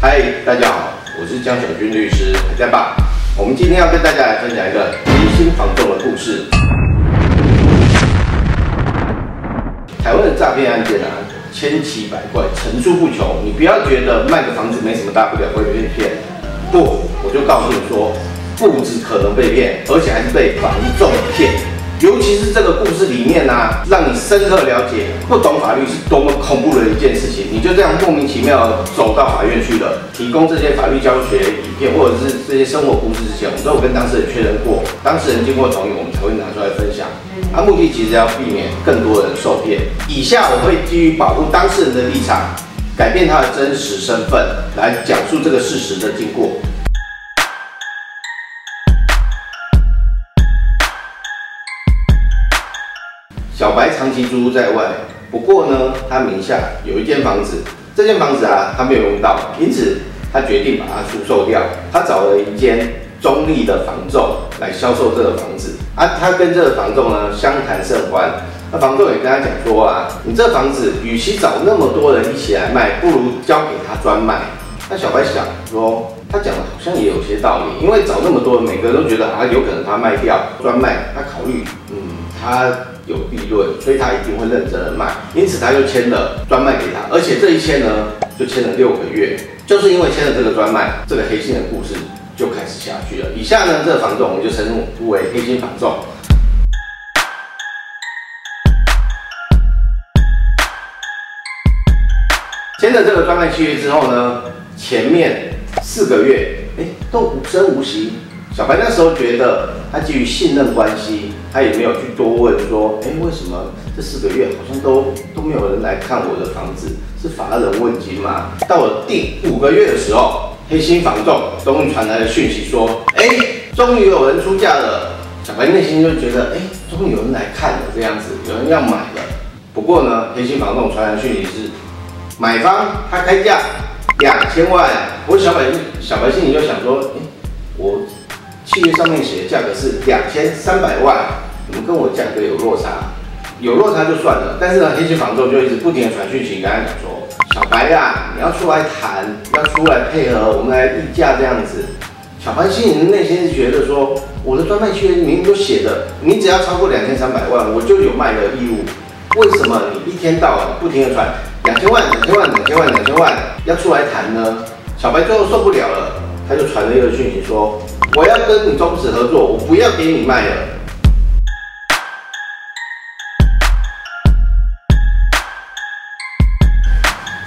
嗨，大家好，我是江小军律师，还在吧？我们今天要跟大家来分享一个疑心防重的故事。台湾的诈骗案件啊，千奇百怪，层出不穷。你不要觉得卖个房子没什么大不了会被骗，不，我就告诉你说，不止可能被骗，而且还是被房仲骗。尤其是这个故事里面呢，让你深刻了解不懂法律是多么恐怖的一件事情。你就这样莫名其妙走到法院去了，提供这些法律教学影片或者是这些生活故事之前，我们都有跟当事人确认过，当事人经过同意，我们才会拿出来分享。啊，目的其实要避免更多人受骗。以下我会基于保护当事人的立场，改变他的真实身份，来讲述这个事实的经过。小白长期租在外，不过呢，他名下有一间房子，这间房子啊，他没有用到，因此他决定把它出售掉。他找了一间中立的房仲来销售这个房子啊，他跟这个房仲呢相谈甚欢。那房仲也跟他讲说啊，你这房子与其找那么多人一起来卖，不如交给他专卖。那小白想说，他讲的好像也有些道理，因为找那么多人，每个人都觉得啊，有可能他卖掉专卖，他考虑，嗯，他。有利润，所以他一定会认真的卖，因此他就签了专卖给他，而且这一签呢，就签了六个月，就是因为签了这个专卖，这个黑心的故事就开始下去了。以下呢，这个房仲我们就称呼为黑心房仲。签了这个专卖契约之后呢，前面四个月，哎，都无声无息。小白那时候觉得，他基于信任关系，他也没有去多问说，哎，为什么这四个月好像都都没有人来看我的房子？是乏人问津吗？到了第五个月的时候，黑心房仲终于传来了讯息说，哎，终于有人出价了。小白内心就觉得，哎，终于有人来看了，这样子有人要买了。不过呢，黑心房仲传来讯息是，买方他开价两千万。我小白小白心里就想说，哎，我。契约上面写的价格是两千三百万，你们跟我价格有落差，有落差就算了。但是呢，黑心房仲就一直不停的传讯息，跟他讲说，小白呀，你要出来谈，要出来配合，我们来议价这样子。小白心里内心是觉得说，我的专卖契约明明都写的，你只要超过两千三百万，我就有卖的义务。为什么你一天到晚不停的传两千万、两千万、两千万、两千万，要出来谈呢？小白最后受不了了，他就传了一个讯息说。我要跟你终止合作，我不要给你卖了。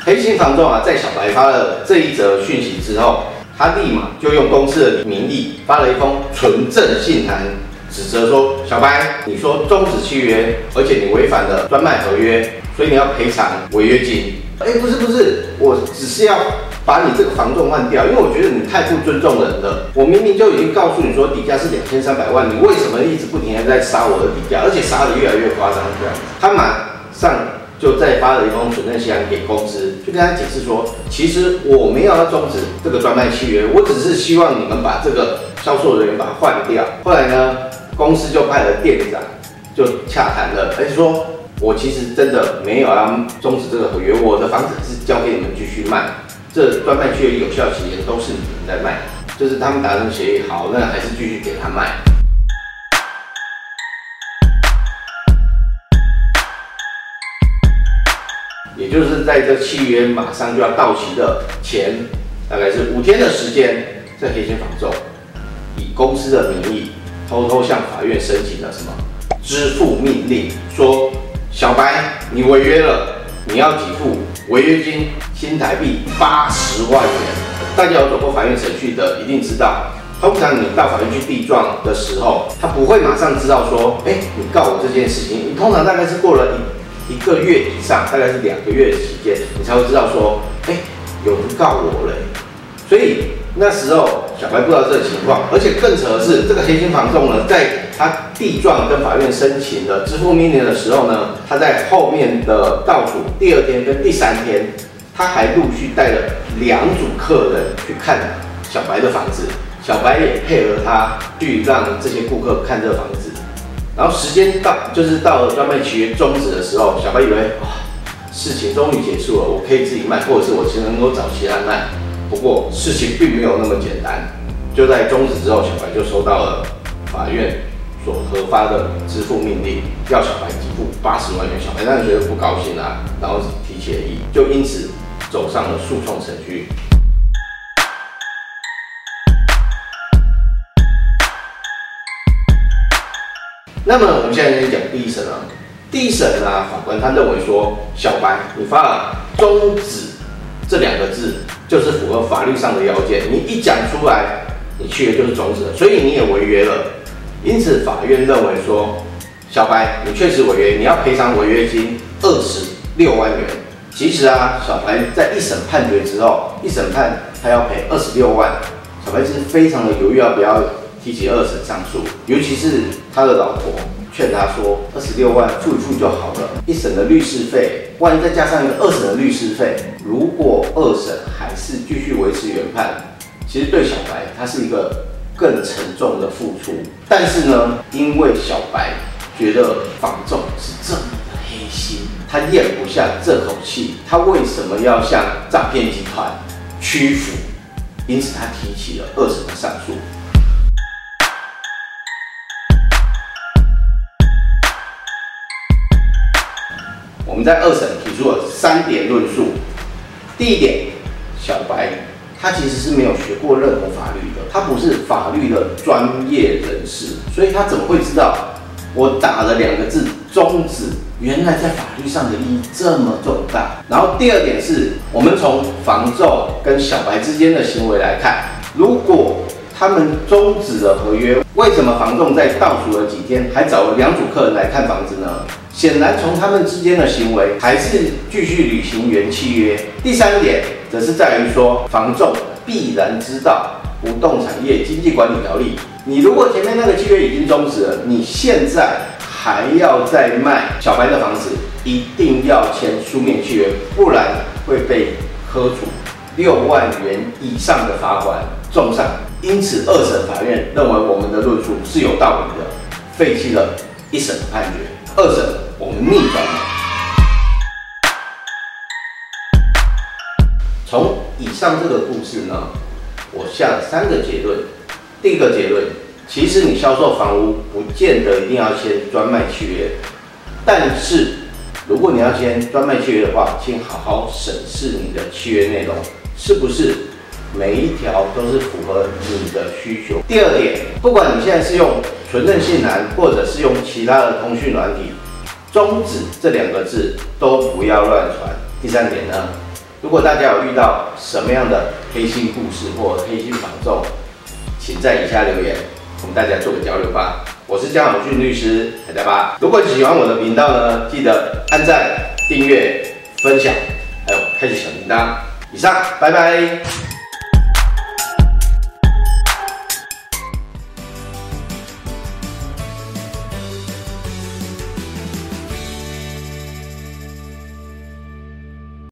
黑心房仲啊，在小白发了这一则讯息之后，他立马就用公司的名义发了一封纯正信函，指责说：小白，你说终止契约，而且你违反了专卖合约，所以你要赔偿违约金。哎，不是不是，我只是要。把你这个房仲换掉，因为我觉得你太不尊重人了。我明明就已经告诉你说底价是两千三百万，你为什么一直不停的在杀我的底价，而且杀的越来越夸张这样？他马上就再发了一封存证信给公司，就跟他解释说，其实我没有要终止这个专卖契约，我只是希望你们把这个销售人员把它换掉。后来呢，公司就派了店长就洽谈了，而且说我其实真的没有要终止这个合约，我的房子是交给你们继续卖。这专卖契约有效期间都是你们在卖，就是他们达成协议好，那还是继续给他卖。也就是在这契约马上就要到期的前，大概是五天的时间，这黑心房仲以公司的名义偷偷向法院申请了什么支付命令，说小白你违约了，你要给付违约金。新台币八十万元，大家有走过法院程序的一定知道，通常你到法院去递状的时候，他不会马上知道说，哎，你告我这件事情，你通常大概是过了一一个月以上，大概是两个月的时间，你才会知道说，哎，有人告我了。所以那时候小白不知道这个情况，而且更扯的是，这个黑心房仲呢，在他地状跟法院申请的支付命令的时候呢，他在后面的倒数第二天跟第三天。他还陆续带了两组客人去看小白的房子，小白也配合他去让这些顾客看这个房子。然后时间到，就是到了专卖契约终止的时候，小白以为哇，事情终于结束了，我可以自己卖，或者是我其实能够找其他人卖。不过事情并没有那么简单，就在终止之后，小白就收到了法院所核发的支付命令，要小白支付八十万元。小白当然觉得不高兴啊，然后提起了议，就因此走上了诉讼程序。那么我们现在先讲第一审啊，第一审啊，法官他认为说，小白你发了终止这两个字，就是符合法律上的要件，你一讲出来，你去的就是终止，所以你也违约了。因此法院认为说，小白你确实违约，你要赔偿违约金二十六万元。其实啊，小白在一审判决之后，一审判他要赔二十六万，小白是非常的犹豫要不要。提起二审上诉，尤其是他的老婆劝他说：“二十六万付一付就好了，一审的律师费，万一再加上一个二审的律师费，如果二审还是继续维持原判，其实对小白他是一个更沉重的付出。但是呢，因为小白觉得房仲是这么的黑心，他咽不下这口气，他为什么要向诈骗集团屈服？因此他提起了二审的上诉。”我们在二审提出了三点论述。第一点，小白他其实是没有学过任何法律的，他不是法律的专业人士，所以他怎么会知道我打了两个字“终止”，原来在法律上的意义这么重大？然后第二点是，我们从房仲跟小白之间的行为来看，如果他们终止了合约，为什么房仲在倒数了几天还找了两组客人来看房子呢？显然，从他们之间的行为还是继续履行原契约。第三点，则是在于说，房仲必然知道《不动产业经济管理条例》。你如果前面那个契约已经终止了，你现在还要再卖小白的房子，一定要签书面契约，不然会被科处六万元以上的罚款。重上。因此，二审法院认为我们的论述是有道理的，废弃了一审判决。二审我们逆转了。从以上这个故事呢，我下了三个结论。第一个结论，其实你销售房屋不见得一定要签专卖契约，但是如果你要签专卖契约的话，请好好审视你的契约内容是不是每一条都是符合你的需求。第二点，不管你现在是用。纯正信函，或者是用其他的通讯软体，终止这两个字都不要乱传。第三点呢，如果大家有遇到什么样的黑心故事或黑心仿众，请在以下留言，我们大家做个交流吧。我是江永俊律师，大家吧。如果喜欢我的频道呢，记得按赞、订阅、分享，还有开启小铃铛。以上，拜拜。